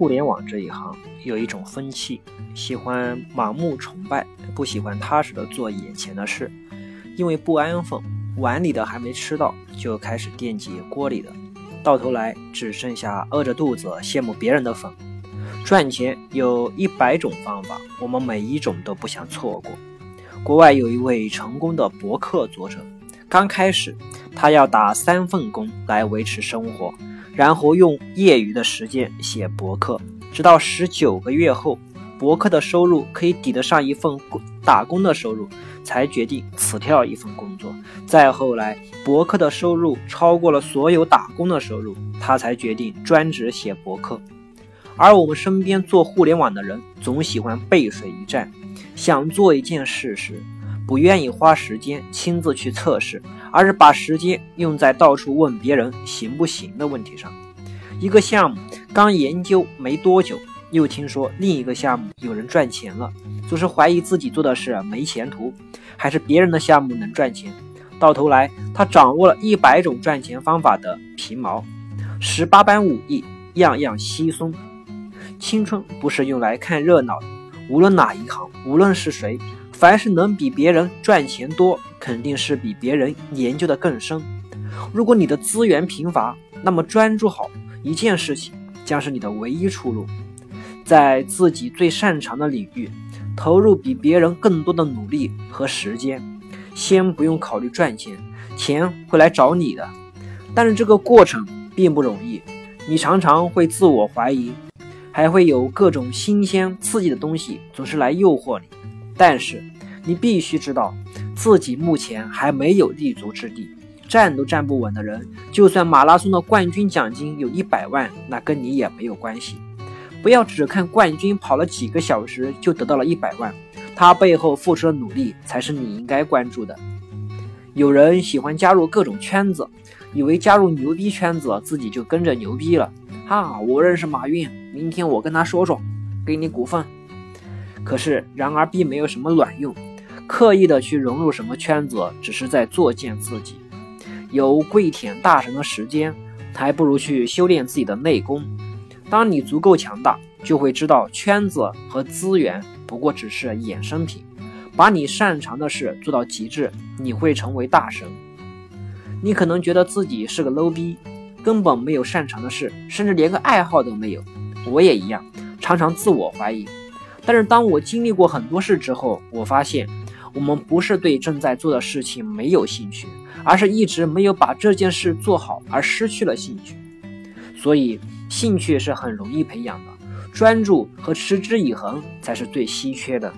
互联网这一行有一种风气，喜欢盲目崇拜，不喜欢踏实的做眼前的事，因为不安分，碗里的还没吃到，就开始惦记锅里的，到头来只剩下饿着肚子羡慕别人的粉。赚钱有一百种方法，我们每一种都不想错过。国外有一位成功的博客作者，刚开始他要打三份工来维持生活。然后用业余的时间写博客，直到十九个月后，博客的收入可以抵得上一份打工的收入，才决定辞掉一份工作。再后来，博客的收入超过了所有打工的收入，他才决定专职写博客。而我们身边做互联网的人，总喜欢背水一战，想做一件事时。不愿意花时间亲自去测试，而是把时间用在到处问别人行不行的问题上。一个项目刚研究没多久，又听说另一个项目有人赚钱了，总是怀疑自己做的事没前途，还是别人的项目能赚钱。到头来，他掌握了一百种赚钱方法的皮毛，十八般武艺，样样稀松。青春不是用来看热闹的，无论哪一行，无论是谁。凡是能比别人赚钱多，肯定是比别人研究的更深。如果你的资源贫乏，那么专注好一件事情将是你的唯一出路。在自己最擅长的领域，投入比别人更多的努力和时间。先不用考虑赚钱，钱会来找你的。但是这个过程并不容易，你常常会自我怀疑，还会有各种新鲜刺激的东西总是来诱惑你。但是，你必须知道，自己目前还没有立足之地，站都站不稳的人，就算马拉松的冠军奖金有一百万，那跟你也没有关系。不要只看冠军跑了几个小时就得到了一百万，他背后付出的努力才是你应该关注的。有人喜欢加入各种圈子，以为加入牛逼圈子自己就跟着牛逼了。哈，我认识马云，明天我跟他说说，给你股份。可是，然而并没有什么卵用。刻意的去融入什么圈子，只是在作践自己。有跪舔大神的时间，还不如去修炼自己的内功。当你足够强大，就会知道圈子和资源不过只是衍生品。把你擅长的事做到极致，你会成为大神。你可能觉得自己是个 low 逼，根本没有擅长的事，甚至连个爱好都没有。我也一样，常常自我怀疑。但是当我经历过很多事之后，我发现，我们不是对正在做的事情没有兴趣，而是一直没有把这件事做好而失去了兴趣。所以，兴趣是很容易培养的，专注和持之以恒才是最稀缺的。